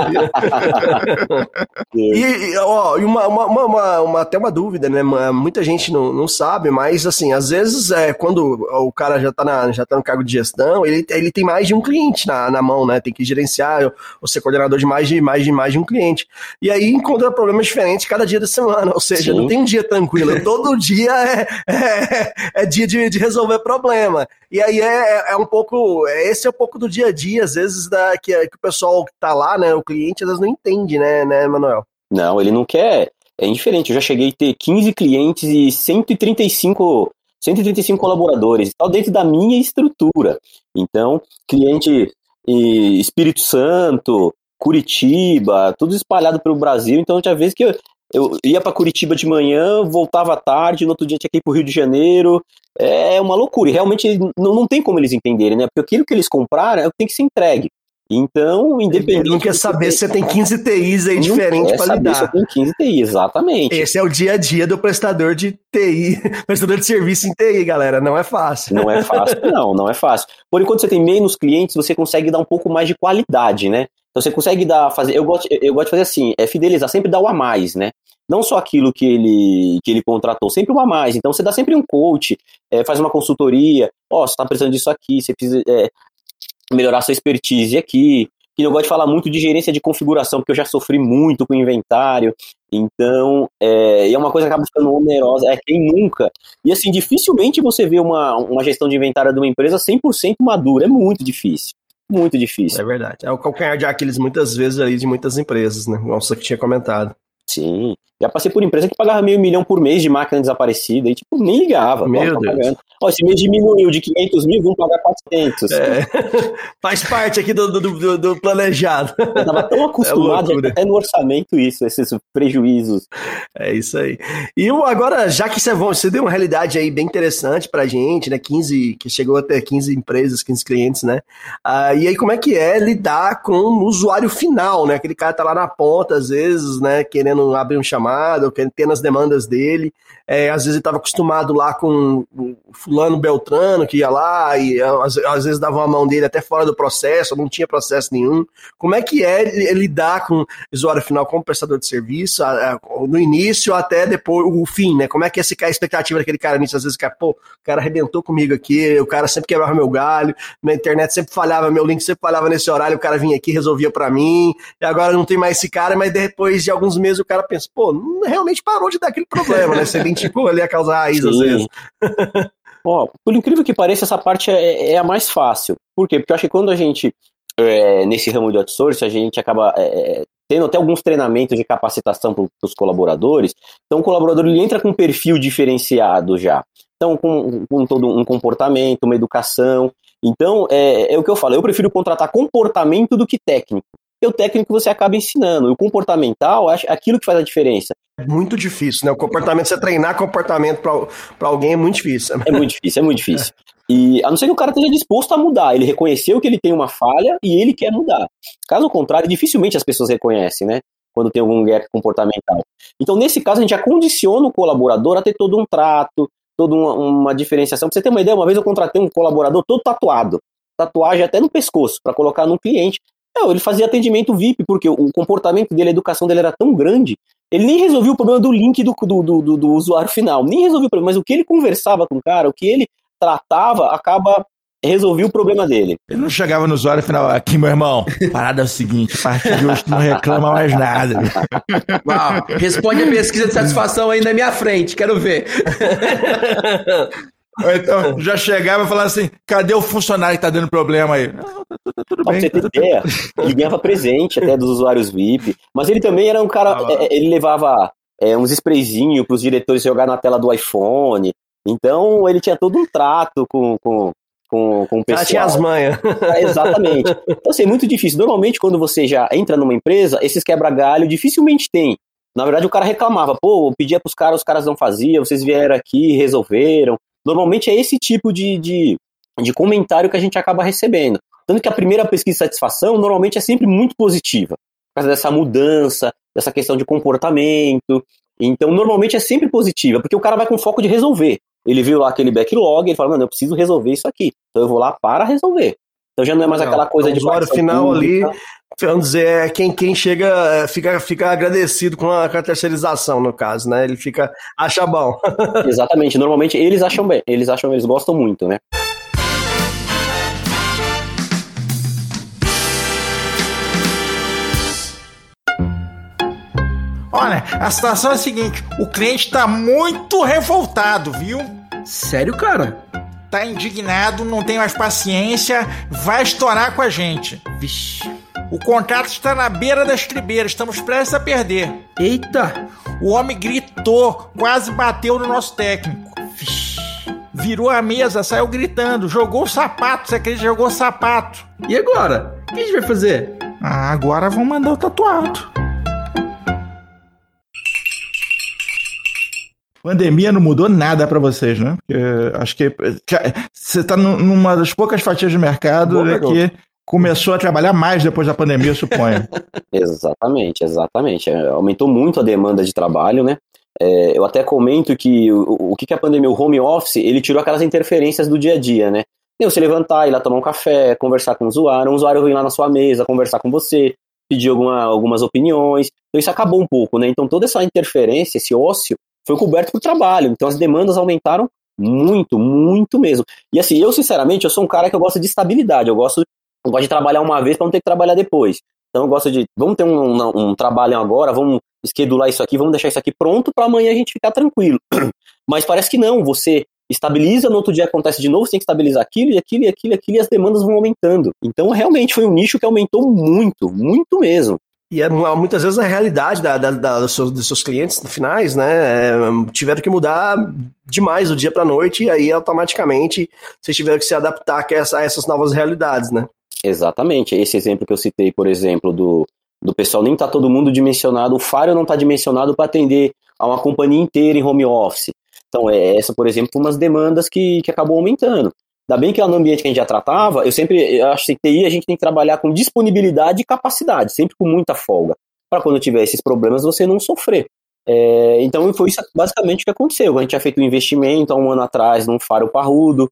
E, ó, uma, uma, uma, uma, até uma dúvida, né? Muita gente não, não sabe, mas assim, às vezes é, quando o cara já tá, na, já tá no cargo de gestão, ele, ele tem mais de um cliente na, na mão, né? Tem que gerenciar ou ser coordenador de mais de mais de mais de um cliente. E aí encontra problemas diferentes cada dia da semana, ou seja, Sim. não tem um dia tranquilo, todo dia é, é, é dia de, de resolver problema. E aí é, é, é um pouco, esse é um pouco do dia a dia, às vezes, da, que, que o pessoal que tá lá, né, o cliente, às vezes não entende, né, né, Manuel? Não, ele não quer. É indiferente. Eu já cheguei a ter 15 clientes e 135, 135 colaboradores, tal dentro da minha estrutura. Então, cliente Espírito Santo, Curitiba, tudo espalhado pelo Brasil. Então, já vez que eu, eu ia para Curitiba de manhã, voltava à tarde, no outro dia tinha que ir pro Rio de Janeiro. É uma loucura. E realmente não, não tem como eles entenderem, né? Porque aquilo que eles compraram é o que tem que ser entregue. Então, independente. Ele não quer saber se você tem 15 TIs aí diferentes para lidar. Se você tem 15 TIs, exatamente. Esse é o dia a dia do prestador de TI, prestador de serviço em TI, galera. Não é fácil. Não é fácil, não, não é fácil. Por enquanto você tem menos clientes, você consegue dar um pouco mais de qualidade, né? Então você consegue dar, fazer. Eu gosto, eu gosto de fazer assim, é fidelizar, sempre dar o a mais, né? Não só aquilo que ele, que ele contratou, sempre o a mais. Então você dá sempre um coach, é, faz uma consultoria, ó, oh, você está precisando disso aqui, você precisa. É, melhorar sua expertise aqui. E eu gosto de falar muito de gerência de configuração, porque eu já sofri muito com inventário. Então, é, é uma coisa que acaba ficando onerosa. É quem nunca. E assim, dificilmente você vê uma, uma gestão de inventário de uma empresa 100% madura. É muito difícil. Muito difícil. É verdade. É o calcanhar de Aquiles muitas vezes aí de muitas empresas, né? Nossa, que tinha comentado. Sim. Já passei por empresa que pagava meio milhão por mês de máquina desaparecida e, tipo, nem ligava. Meu Deus. Ó, esse mês diminuiu de 500 mil, vamos pagar 400. É. Faz parte aqui do, do, do, do planejado. Eu tava tão acostumado, é até no orçamento isso, esses prejuízos. É isso aí. E agora, já que você, você deu uma realidade aí bem interessante pra gente, né, 15, que chegou até 15 empresas, 15 clientes, né, ah, e aí como é que é lidar com o usuário final, né, aquele cara tá lá na ponta, às vezes, né, querendo abrir um chamado, querendo ter nas demandas dele, é, às vezes ele estava acostumado lá com o fulano Beltrano, que ia lá e às, às, vezes dava uma mão dele até fora do processo, não tinha processo nenhum. Como é que é lidar com o usuário final como prestador de serviço, no início até depois, o fim, né? Como é que é a expectativa daquele cara nisso? Às vezes, cara, pô, o cara arrebentou comigo aqui, o cara sempre quebrava meu galho, na internet sempre falhava, meu link sempre falhava nesse horário, o cara vinha aqui resolvia para mim, e agora não tem mais esse cara, mas depois de alguns meses o cara pensa, pô, realmente parou de dar aquele problema, né? Você identificou ali a causa raiz, Sim. às vezes. Ó, por incrível que pareça, essa parte é, é, a mais fácil. Por quê? Porque eu acho que quando a gente, é, nesse ramo de outsourcing, a gente acaba é, é tendo até alguns treinamentos de capacitação para os colaboradores. Então, o colaborador ele entra com um perfil diferenciado já. Então, com, com todo um comportamento, uma educação. Então, é, é o que eu falo, eu prefiro contratar comportamento do que técnico o técnico você acaba ensinando. O comportamental é aquilo que faz a diferença. É muito difícil, né? O comportamento, você treinar comportamento para alguém é muito difícil. É muito difícil, é muito difícil. E a não ser que o cara esteja disposto a mudar, ele reconheceu que ele tem uma falha e ele quer mudar. Caso contrário, dificilmente as pessoas reconhecem, né? Quando tem algum gap comportamental. Então, nesse caso, a gente acondiciona o colaborador a ter todo um trato, toda uma, uma diferenciação. Pra você ter uma ideia, uma vez eu contratei um colaborador todo tatuado, tatuagem até no pescoço, para colocar no cliente. Não, ele fazia atendimento VIP, porque o comportamento dele, a educação dele era tão grande, ele nem resolvia o problema do link do, do, do, do usuário final, nem resolvia o problema, mas o que ele conversava com o cara, o que ele tratava, acaba resolvia o problema dele. Ele não chegava no usuário final, aqui, meu irmão, parada é o seguinte, a partir de hoje não reclama mais nada. Uau, responde a pesquisa de satisfação aí na minha frente, quero ver. Ou então já chegava e falava assim: cadê o funcionário que tá dando problema aí? Não, tá, tá, tudo bem. Você tá ideia, ele ganhava presente até dos usuários VIP, mas ele também era um cara, ah, é, ele levava é, uns sprayzinhos pros diretores jogar na tela do iPhone. Então ele tinha todo um trato com, com, com, com o pessoal. Ah, tinha as manhas. É, exatamente. Então, assim, é muito difícil. Normalmente, quando você já entra numa empresa, esses quebra-galho dificilmente tem. Na verdade, o cara reclamava, pô, pedia pros caras, os caras não faziam, vocês vieram aqui, resolveram. Normalmente é esse tipo de, de, de comentário que a gente acaba recebendo. Tanto que a primeira pesquisa de satisfação normalmente é sempre muito positiva, por causa dessa mudança, dessa questão de comportamento. Então, normalmente é sempre positiva, porque o cara vai com foco de resolver. Ele viu lá aquele backlog, ele fala, mano, eu preciso resolver isso aqui. Então eu vou lá para resolver. Então já não é mais não, aquela coisa então, de. O usuário final pública. ali, vamos dizer, é quem, quem chega, é, fica, fica agradecido com a, com a terceirização, no caso, né? Ele fica, acha bom. Exatamente, normalmente eles acham bem, eles acham, eles gostam muito, né? Olha, a situação é a seguinte: o cliente tá muito revoltado, viu? Sério, cara? Tá indignado, não tem mais paciência, vai estourar com a gente. Vixe. O contrato está na beira das tribeiras, estamos prestes a perder. Eita! O homem gritou, quase bateu no nosso técnico. Vixe. Virou a mesa, saiu gritando, jogou o sapato, você acredita? Jogou o sapato. E agora? O que a gente vai fazer? Ah, agora vamos mandar o tatuado. Pandemia não mudou nada para vocês, né? Porque acho que, você está numa das poucas fatias de mercado que começou a trabalhar mais depois da pandemia, eu suponho. exatamente, exatamente. É, aumentou muito a demanda de trabalho, né? É, eu até comento que o, o que, que a pandemia, o home office, ele tirou aquelas interferências do dia a dia, né? Tem você levantar, ir lá tomar um café, conversar com o usuário, um usuário vir lá na sua mesa, conversar com você, pedir alguma, algumas opiniões. Então isso acabou um pouco, né? Então toda essa interferência, esse ócio, foi coberto por trabalho. Então as demandas aumentaram muito, muito mesmo. E assim, eu sinceramente, eu sou um cara que eu gosto de estabilidade, eu gosto, eu gosto de trabalhar uma vez para não ter que trabalhar depois. Então eu gosto de, vamos ter um, um, um trabalho agora, vamos esquedular isso aqui, vamos deixar isso aqui pronto para amanhã a gente ficar tranquilo. Mas parece que não, você estabiliza, no outro dia acontece de novo, você tem que estabilizar aquilo e aquilo e aquilo e aquilo, e as demandas vão aumentando. Então, realmente foi um nicho que aumentou muito, muito mesmo. E é, muitas vezes a realidade da, da, da dos, seus, dos, seus, clientes finais, né? É, tiveram que mudar demais do dia para a noite, e aí automaticamente vocês tiveram que se adaptar a, essa, a essas novas realidades, né? Exatamente. Esse exemplo que eu citei, por exemplo, do, do pessoal nem tá todo mundo dimensionado, o Fire não está dimensionado para atender a uma companhia inteira em home office. Então, é, essa, por exemplo, umas demandas que, que acabou aumentando. Ainda bem que lá no ambiente que a gente já tratava, eu sempre eu acho que TI a gente tem que trabalhar com disponibilidade e capacidade, sempre com muita folga, para quando tiver esses problemas você não sofrer. É, então foi isso basicamente o que aconteceu. A gente tinha feito um investimento há um ano atrás num faro parrudo,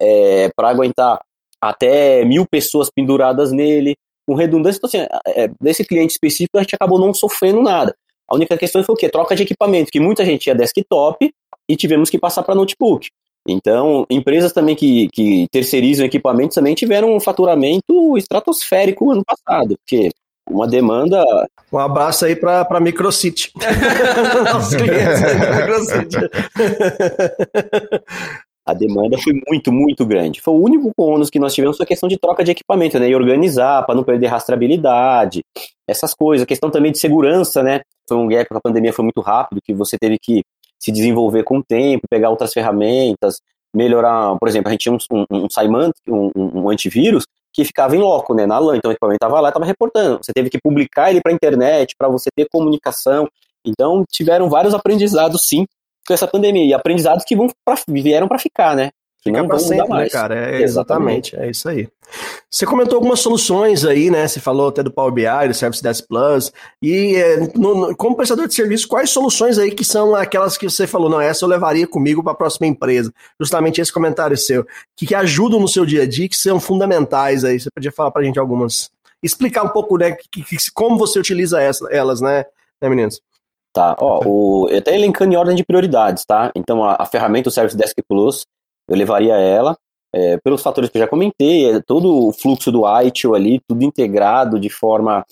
é, para aguentar até mil pessoas penduradas nele, com redundância. Então, assim, é, desse cliente específico a gente acabou não sofrendo nada. A única questão foi o quê? Troca de equipamento, que muita gente tinha desktop e tivemos que passar para notebook. Então, empresas também que, que terceirizam equipamentos também tiveram um faturamento estratosférico ano passado, porque uma demanda. Um abraço aí para a Microcity. Nossos clientes da Microcity. a demanda foi muito, muito grande. Foi o único ônus que nós tivemos foi a questão de troca de equipamento, né? E organizar para não perder rastreabilidade, essas coisas. A questão também de segurança, né? Foi um gap que a pandemia foi muito rápido, que você teve que se desenvolver com o tempo, pegar outras ferramentas, melhorar. Por exemplo, a gente tinha um, um, um, um, um antivírus que ficava em loco, né, na LAN. Então o equipamento estava lá, estava reportando. Você teve que publicar ele para a internet, para você ter comunicação. Então tiveram vários aprendizados, sim, com essa pandemia. E aprendizados que vão pra, vieram para ficar, né? Que não vão sempre, né, cara? É, exatamente, é isso aí. Você comentou algumas soluções aí, né? Você falou até do Power BI, do Service Desk Plus. E é, no, no, como prestador de serviço, quais soluções aí que são aquelas que você falou, não, essa eu levaria comigo para a próxima empresa? Justamente esse comentário seu. Que, que ajudam no seu dia a dia, que são fundamentais aí. Você podia falar para a gente algumas. Explicar um pouco, né, que, que, como você utiliza essa, elas, né, né, meninos? Tá, ó, o, eu até elencando em ordem de prioridades, tá? Então, a, a ferramenta, o Service Desk Plus, eu levaria ela é, pelos fatores que eu já comentei, é todo o fluxo do ITIL ali, tudo integrado de forma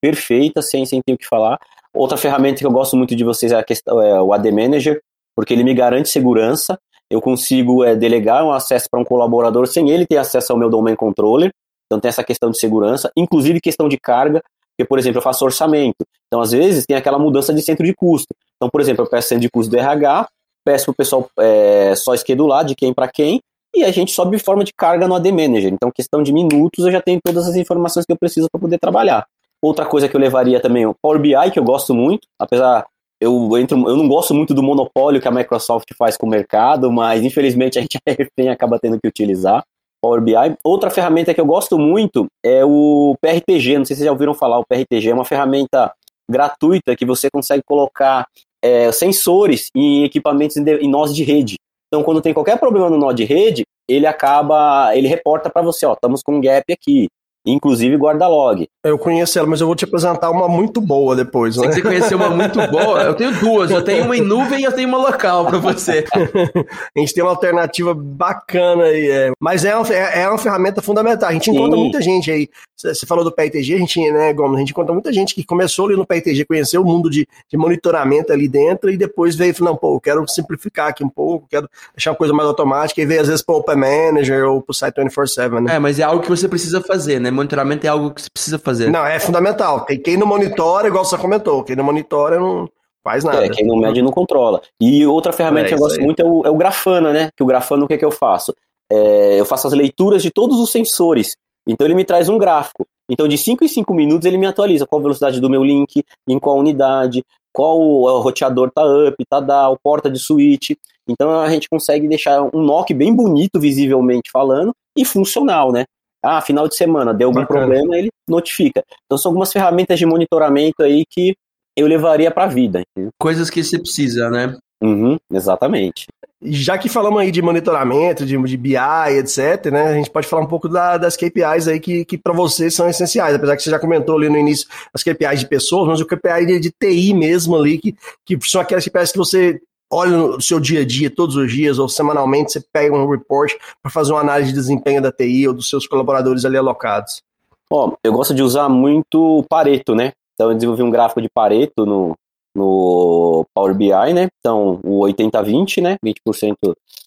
perfeita, sem, sem ter o que falar. Outra ferramenta que eu gosto muito de vocês é, questão, é o AD Manager, porque ele me garante segurança. Eu consigo é, delegar um acesso para um colaborador sem ele ter acesso ao meu domain controller. Então tem essa questão de segurança, inclusive questão de carga, porque, por exemplo, eu faço orçamento. Então, às vezes, tem aquela mudança de centro de custo. Então, por exemplo, eu peço centro de custo do RH, peço para o pessoal é, só esquedular de quem para quem, e a gente sobe forma de carga no AD Manager. Então, questão de minutos, eu já tenho todas as informações que eu preciso para poder trabalhar. Outra coisa que eu levaria também, o Power BI, que eu gosto muito, apesar eu, entro, eu não gosto muito do monopólio que a Microsoft faz com o mercado, mas infelizmente a gente tem acaba tendo que utilizar. Power BI. Outra ferramenta que eu gosto muito é o PRTG. Não sei se vocês já ouviram falar. O PRTG é uma ferramenta gratuita que você consegue colocar é, sensores em equipamentos em, em nós de rede. Então, quando tem qualquer problema no nó de rede, ele acaba, ele reporta para você, ó, estamos com um gap aqui inclusive guarda-log. Eu conheço ela, mas eu vou te apresentar uma muito boa depois, né? Você conhecer uma muito boa? Eu tenho duas, eu tenho uma em nuvem e eu tenho uma local para você. a gente tem uma alternativa bacana aí, é. mas é uma, é, é uma ferramenta fundamental. A gente Sim. encontra muita gente aí. Você falou do PITG, a gente, né, Gomes, a gente encontra muita gente que começou ali no PITG, conheceu o mundo de, de monitoramento ali dentro e depois veio e falou, não, pô, eu quero simplificar aqui um pouco, quero deixar uma coisa mais automática e veio às vezes para o Open Manager ou para o Site 24-7, né? É, mas é algo que você precisa fazer, né? Monitoramento é algo que você precisa fazer. Não, é fundamental. Quem não monitora, igual você comentou, quem não monitora não faz nada. É, quem não mede não controla. E outra ferramenta é que eu gosto aí. muito é o, é o, Grafana, né? Que o Grafana, o que, é que eu faço? É, eu faço as leituras de todos os sensores. Então ele me traz um gráfico. Então, de 5 em 5 minutos, ele me atualiza qual a velocidade do meu link, em qual unidade, qual o roteador tá up, tá down, porta de switch. Então, a gente consegue deixar um NOC bem bonito, visivelmente falando, e funcional, né? Ah, final de semana, deu algum Bacana. problema, ele notifica. Então, são algumas ferramentas de monitoramento aí que eu levaria para a vida. Coisas que você precisa, né? Uhum, exatamente. Já que falamos aí de monitoramento, de, de BI, etc., né, a gente pode falar um pouco da, das KPIs aí que, que para você são essenciais, apesar que você já comentou ali no início as KPIs de pessoas, mas o KPI de, de TI mesmo ali, que, que são aquelas KPIs que você olha no seu dia a dia, todos os dias, ou semanalmente, você pega um report para fazer uma análise de desempenho da TI ou dos seus colaboradores ali alocados. Ó, eu gosto de usar muito Pareto, né? Então eu desenvolvi um gráfico de Pareto no, no Power BI, né? Então, o 80-20, né? 20%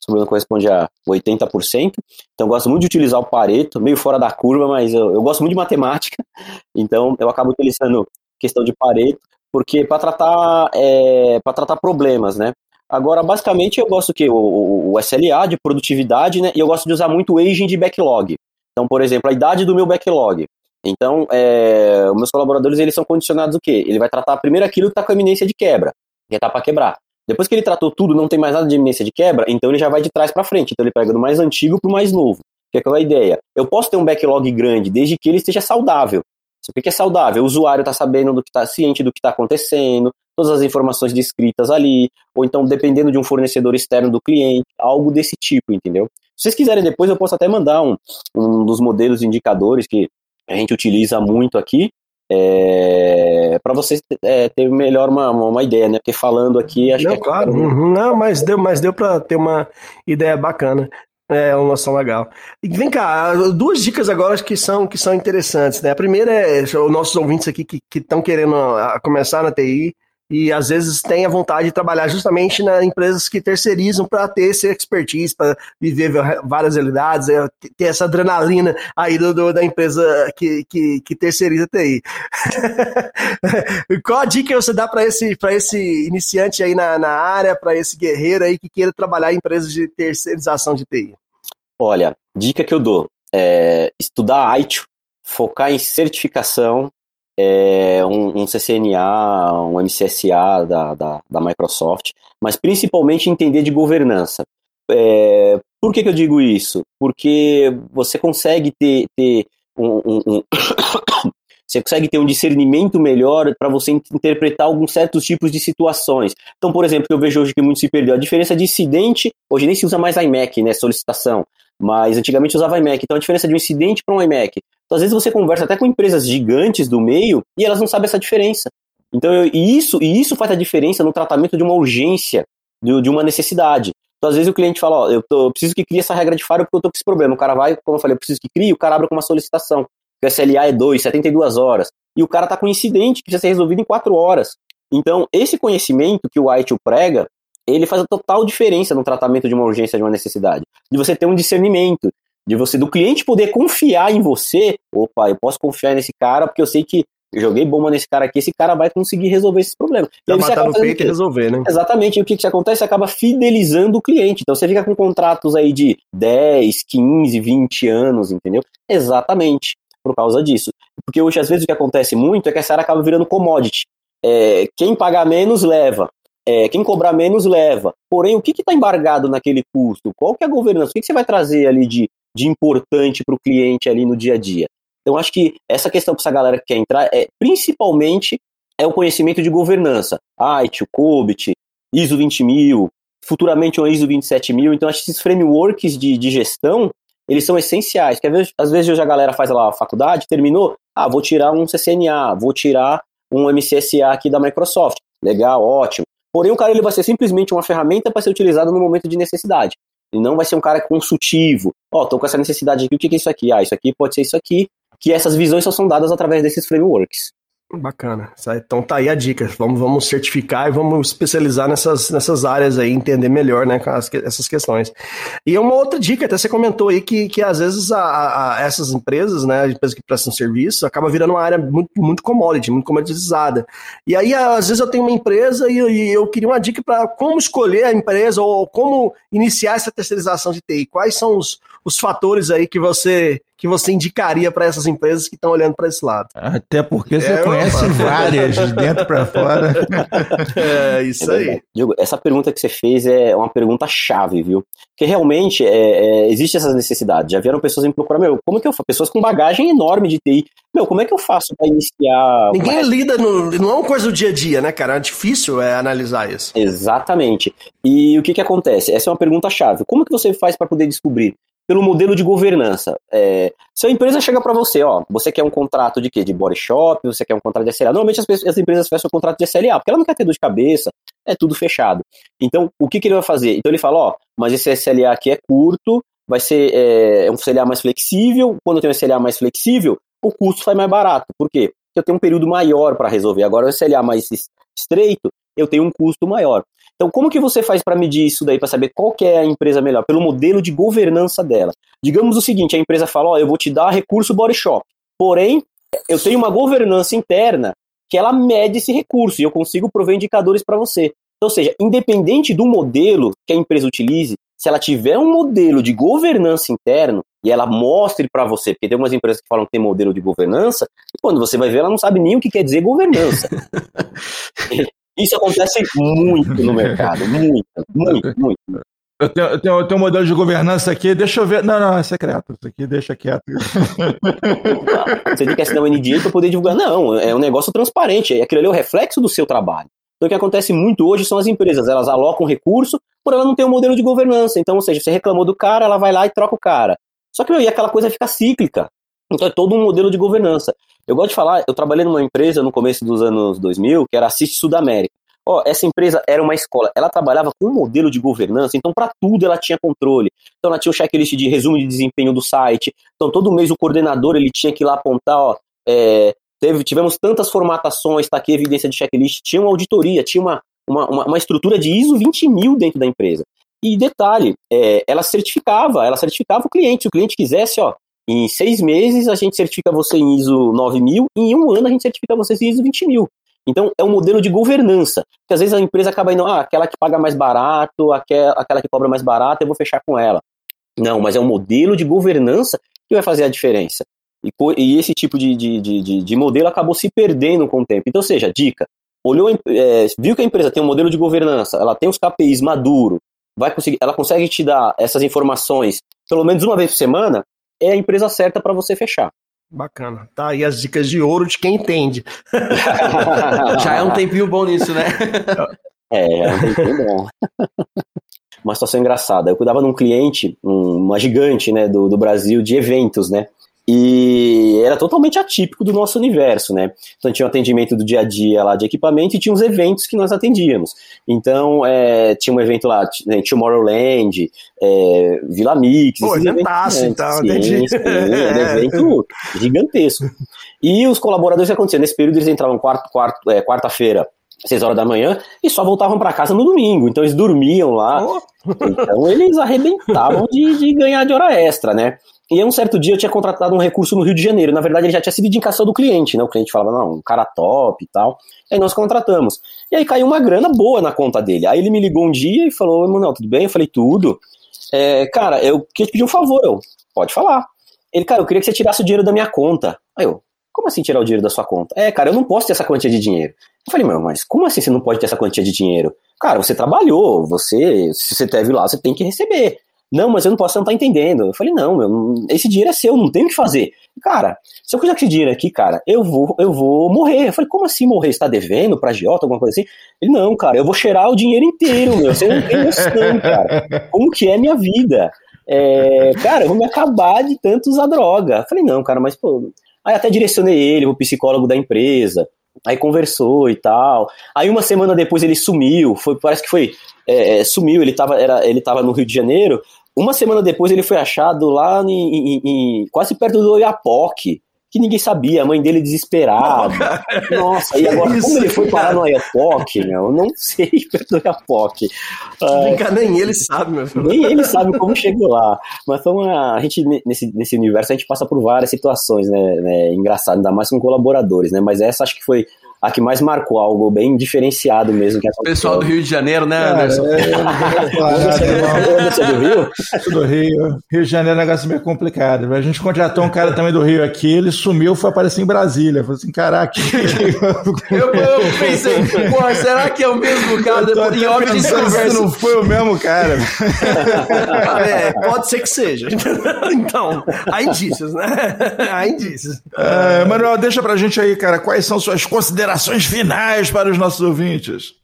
não corresponde a 80%. Então, eu gosto muito de utilizar o Pareto, meio fora da curva, mas eu, eu gosto muito de matemática. Então, eu acabo utilizando questão de Pareto, porque para tratar, é, para tratar problemas, né? Agora, basicamente, eu gosto que o, o, SLA de produtividade, né? E eu gosto de usar muito o aging de backlog. Então, por exemplo, a idade do meu backlog. Então, é, os meus colaboradores eles são condicionados o quê? Ele vai tratar primeiro aquilo que está com eminência de quebra, que está para quebrar. Depois que ele tratou tudo, não tem mais nada de eminência de quebra, então ele já vai de trás para frente. Então ele pega do mais antigo para o mais novo. Que é aquela ideia. Eu posso ter um backlog grande desde que ele esteja saudável. O que é saudável? O usuário está sabendo do que está ciente do que está acontecendo, todas as informações descritas ali, ou então dependendo de um fornecedor externo do cliente, algo desse tipo, entendeu? Se vocês quiserem depois, eu posso até mandar um, um dos modelos de indicadores que a gente utiliza muito aqui, é, para vocês é, ter melhor uma, uma ideia, né? Porque falando aqui, acho não, que é claro, uhum, não, mas deu, mas deu para ter uma ideia bacana. É uma noção legal. E vem cá, duas dicas agora que são, que são interessantes, né? A primeira é os nossos ouvintes aqui que estão querendo começar na TI, e às vezes tem a vontade de trabalhar justamente nas empresas que terceirizam para ter esse expertise, para viver várias realidades, é, ter essa adrenalina aí do, do da empresa que, que, que terceiriza TI. Qual a dica você dá para esse, esse iniciante aí na, na área, para esse guerreiro aí que queira trabalhar em empresas de terceirização de TI? Olha, dica que eu dou é estudar ITIL, focar em certificação é, um, um, CCNA, um MCSA da, da, da, Microsoft, mas principalmente entender de governança. É, por que, que eu digo isso? Porque você consegue ter, ter um, um, um você consegue ter um discernimento melhor para você interpretar alguns certos tipos de situações. Então, por exemplo, eu vejo hoje que muito se perdeu a diferença de incidente, hoje nem se usa mais IMAC, né, solicitação, mas antigamente usava IMAC. Então, a diferença de um incidente para um IMAC. Então, às vezes você conversa até com empresas gigantes do meio e elas não sabem essa diferença. Então, eu, e isso, e isso faz a diferença no tratamento de uma urgência, de, de uma necessidade. Então, às vezes o cliente fala, ó, eu, tô, eu preciso que crie essa regra de faro porque eu tô com esse problema. O cara vai, como eu falei, eu preciso que crie, o cara abre com uma solicitação. O SLA é 2, 72 horas. E o cara tá com um incidente que precisa ser resolvido em 4 horas. Então, esse conhecimento que o ITIL prega, ele faz a total diferença no tratamento de uma urgência, de uma necessidade. De você ter um discernimento, de você, do cliente poder confiar em você. Opa, eu posso confiar nesse cara porque eu sei que eu joguei bomba nesse cara aqui, esse cara vai conseguir resolver esses problemas. E aí você no peito e resolver, né? Exatamente. E o que, que acontece? Você acaba fidelizando o cliente. Então você fica com contratos aí de 10, 15, 20 anos, entendeu? Exatamente. Por causa disso. Porque hoje, às vezes, o que acontece muito é que essa área acaba virando commodity. É, quem pagar menos leva. É, quem cobrar menos leva. Porém, o que está embargado naquele custo? Qual que é a governança? O que, que você vai trazer ali de, de importante para o cliente ali no dia a dia. Então, acho que essa questão para essa galera que quer entrar é principalmente é o conhecimento de governança. IT, o COBIT, ISO 20000, futuramente o ISO 27000. Então, acho que esses frameworks de, de gestão, eles são essenciais. Que às vezes, às vezes a galera faz lá a faculdade, terminou, ah, vou tirar um CCNA, vou tirar um MCSA aqui da Microsoft. Legal, ótimo. Porém, o cara ele vai ser simplesmente uma ferramenta para ser utilizado no momento de necessidade. E não vai ser um cara consultivo. Ó, oh, tô com essa necessidade aqui, o que é isso aqui? Ah, isso aqui pode ser isso aqui. Que essas visões só são dadas através desses frameworks. Bacana. Então tá aí a dica. Vamos, vamos certificar e vamos especializar nessas, nessas áreas aí, entender melhor né, as, essas questões. E uma outra dica, até você comentou aí que, que às vezes a, a essas empresas, né, as empresas que prestam serviço, acaba virando uma área muito, muito commodity, muito comoditizada. E aí, às vezes, eu tenho uma empresa e, e eu queria uma dica para como escolher a empresa ou como iniciar essa terceirização de TI. Quais são os, os fatores aí que você que você indicaria para essas empresas que estão olhando para esse lado? Até porque você é, conhece várias de dentro para fora. é isso é aí. Diego, essa pergunta que você fez é uma pergunta chave, viu? Porque realmente é, é, existe essa necessidade. Já vieram pessoas me procurar, meu, como é que eu faço? Pessoas com bagagem enorme de TI. Meu, como é que eu faço para iniciar? Ninguém lida, no, não é uma coisa do dia a dia, né, cara? É difícil é, analisar isso. Exatamente. E o que que acontece? Essa é uma pergunta chave. Como que você faz para poder descobrir? Pelo modelo de governança. É, se a empresa chega para você, ó, você quer um contrato de quê? De body shop, você quer um contrato de SLA. Normalmente as, as empresas fecham o contrato de SLA, porque ela não quer ter dor de cabeça, é tudo fechado. Então, o que, que ele vai fazer? Então ele fala, ó, mas esse SLA aqui é curto, vai ser é, um SLA mais flexível. Quando eu tenho um SLA mais flexível, o custo sai mais barato. Por quê? Porque eu tenho um período maior para resolver. Agora, o SLA mais estreito, eu tenho um custo maior. Então, como que você faz para medir isso daí, para saber qual é a empresa melhor? Pelo modelo de governança dela. Digamos o seguinte, a empresa fala, ó, oh, eu vou te dar recurso body shop. Porém, eu tenho uma governança interna que ela mede esse recurso e eu consigo prover indicadores para você. Então, ou seja, independente do modelo que a empresa utilize, se ela tiver um modelo de governança interno e ela mostre para você, porque tem umas empresas que falam que tem modelo de governança, e quando você vai ver, ela não sabe nem o que quer dizer governança. Isso acontece muito no mercado, muito, muito, muito. Eu tenho, eu, tenho, eu tenho um modelo de governança aqui, deixa eu ver. Não, não, é secreto. Isso aqui deixa quieto. Você tem que assinar um NDA para poder divulgar. Não, é um negócio transparente. Aquilo ali é o reflexo do seu trabalho. Então, o que acontece muito hoje são as empresas, elas alocam recurso por ela não ter um modelo de governança. Então, ou seja, você reclamou do cara, ela vai lá e troca o cara. Só que aí aquela coisa fica cíclica. Então, é todo um modelo de governança. Eu gosto de falar, eu trabalhei numa empresa no começo dos anos 2000, que era Assist Sudamérica. Ó, essa empresa era uma escola, ela trabalhava com um modelo de governança, então para tudo ela tinha controle. Então ela tinha o checklist de resumo de desempenho do site. Então todo mês o coordenador ele tinha que ir lá apontar, ó, é, teve, tivemos tantas formatações, está aqui evidência de checklist, tinha uma auditoria, tinha uma, uma, uma, uma estrutura de ISO 20 mil dentro da empresa. E detalhe, é, ela certificava, ela certificava o cliente. Se o cliente quisesse, ó, em seis meses a gente certifica você em ISO 9000, e em um ano a gente certifica você em ISO 20000. Então, é um modelo de governança. Porque às vezes a empresa acaba indo, ah, aquela que paga mais barato, aquela, aquela que cobra mais barato, eu vou fechar com ela. Não, mas é um modelo de governança que vai fazer a diferença. E, e esse tipo de, de, de, de, modelo acabou se perdendo com o tempo. Então, seja, dica, olhou, é, viu que a empresa tem um modelo de governança, ela tem os KPIs maduro, vai conseguir, ela consegue te dar essas informações pelo menos uma vez por semana, é a empresa certa para você fechar. Bacana. Tá aí as dicas de ouro de quem entende. Já é um tempinho bom nisso, né? é, é um tempinho bom. Uma situação engraçada. Eu cuidava de um cliente, uma gigante, né, do, do Brasil, de eventos, né? E era totalmente atípico do nosso universo, né? Então tinha o atendimento do dia a dia lá de equipamento e tinha os eventos que nós atendíamos. Então é, tinha um evento lá, né, Tomorrowland, é, Vila Mix. Pô, eventaço, então, entendi. Sim, era um evento gigantesco. E os colaboradores, o que acontecia? Nesse período eles entravam quarto, quarto, é, quarta-feira, seis horas da manhã, e só voltavam para casa no domingo. Então eles dormiam lá. Oh. Então eles arrebentavam de, de ganhar de hora extra, né? E aí, um certo dia eu tinha contratado um recurso no Rio de Janeiro. Na verdade, ele já tinha sido de indicação do cliente, né? O cliente falava, não, um cara top e tal. E aí nós contratamos. E aí caiu uma grana boa na conta dele. Aí ele me ligou um dia e falou, Emanuel, tudo bem? Eu falei, tudo. É, cara, eu queria te pedir um favor. Eu, pode falar. Ele, cara, eu queria que você tirasse o dinheiro da minha conta. Aí eu, como assim tirar o dinheiro da sua conta? É, cara, eu não posso ter essa quantia de dinheiro. Eu falei, meu, mas como assim você não pode ter essa quantia de dinheiro? Cara, você trabalhou, você, se você teve lá, você tem que receber. Não, mas eu não posso, você não tá entendendo. Eu falei, não, meu, esse dinheiro é seu, não tenho o que fazer. Cara, se eu quiser esse dinheiro aqui, cara, eu vou, eu vou morrer. Eu falei, como assim morrer? Você tá devendo pra agiota, alguma coisa assim? Ele, não, cara, eu vou cheirar o dinheiro inteiro, meu. Você não tem noção, cara. Como que é minha vida? É, cara, eu vou me acabar de tanto usar droga. Eu falei, não, cara, mas, pô. Aí até direcionei ele, o psicólogo da empresa. Aí conversou e tal. Aí uma semana depois ele sumiu. Foi, parece que foi. É, é sumiu, ele estava era, ele tava no Rio de Janeiro. Uma semana depois ele foi achado lá em, em, em quase perto do Oiapoque, que ninguém sabia, a mãe dele desesperada. Nossa, e agora Isso, como ele foi parar no meu? Eu não sei do Oiapoque. Uh, nem ele sabe, meu filho. Nem ele sabe como chegou lá. Mas então, a gente, nesse, nesse universo, a gente passa por várias situações, né, né engraçado, ainda mais com colaboradores, né? Mas essa acho que foi a que mais marcou algo bem diferenciado mesmo. Que Pessoal do Rio de Janeiro, né, Anderson? É, é, Você é do Rio? do Rio. Rio de Janeiro é um negócio meio complicado. A gente contratou um cara também do Rio aqui, ele sumiu, foi aparecer em Brasília. Falei assim, caraca. eu, eu pensei, pô, será que é o mesmo cara? Depois, em off gente conversa. não foi o mesmo cara. é, pode ser que seja. então, há indícios, né? Há indícios. É, Manuel, deixa pra gente aí, cara, quais são suas considerações finais para os nossos ouvintes?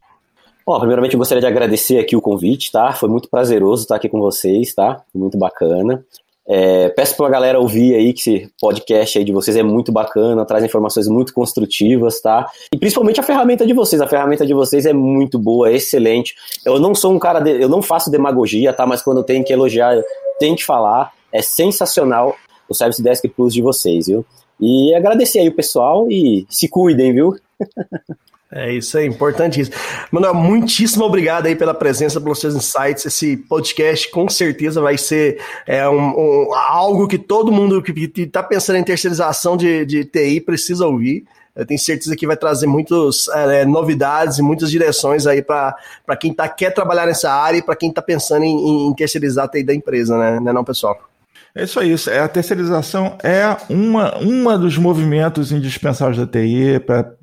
Bom, primeiramente eu gostaria de agradecer aqui o convite, tá? Foi muito prazeroso estar aqui com vocês, tá? Muito bacana. É, peço para a galera ouvir aí que esse podcast aí de vocês é muito bacana, traz informações muito construtivas, tá? E principalmente a ferramenta de vocês, a ferramenta de vocês é muito boa, é excelente. Eu não sou um cara, de, eu não faço demagogia, tá? Mas quando eu tenho que elogiar, eu tenho que falar. É sensacional o Service Desk Plus de vocês, viu? E agradecer aí o pessoal e se cuidem, viu? É isso aí, importantíssimo. Manuel, muitíssimo obrigado aí pela presença, pelos seus insights. Esse podcast com certeza vai ser é, um, um, algo que todo mundo que está pensando em terceirização de, de TI precisa ouvir. Eu tenho certeza que vai trazer muitas é, novidades e muitas direções aí para quem tá, quer trabalhar nessa área e para quem está pensando em, em terceirizar a TI da empresa, né, né não, pessoal? É isso aí. É, a terceirização é uma, uma dos movimentos indispensáveis da TI para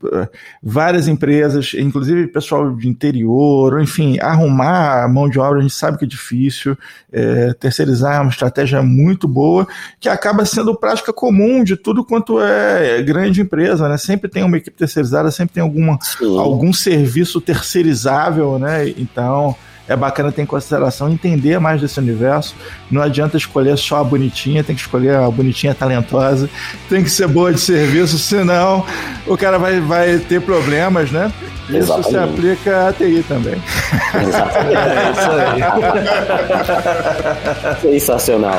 várias empresas, inclusive pessoal de interior, enfim, arrumar a mão de obra, a gente sabe que é difícil. É, terceirizar é uma estratégia muito boa, que acaba sendo prática comum de tudo quanto é grande empresa, né? Sempre tem uma equipe terceirizada, sempre tem alguma, algum serviço terceirizável, né? Então é bacana ter em consideração entender mais desse universo. Não adianta escolher só a bonitinha, tem que escolher a bonitinha talentosa, tem que ser boa de serviço, senão o cara vai, vai ter problemas, né? Isso se aplica a TI também. Exatamente. É isso aí. Sensacional.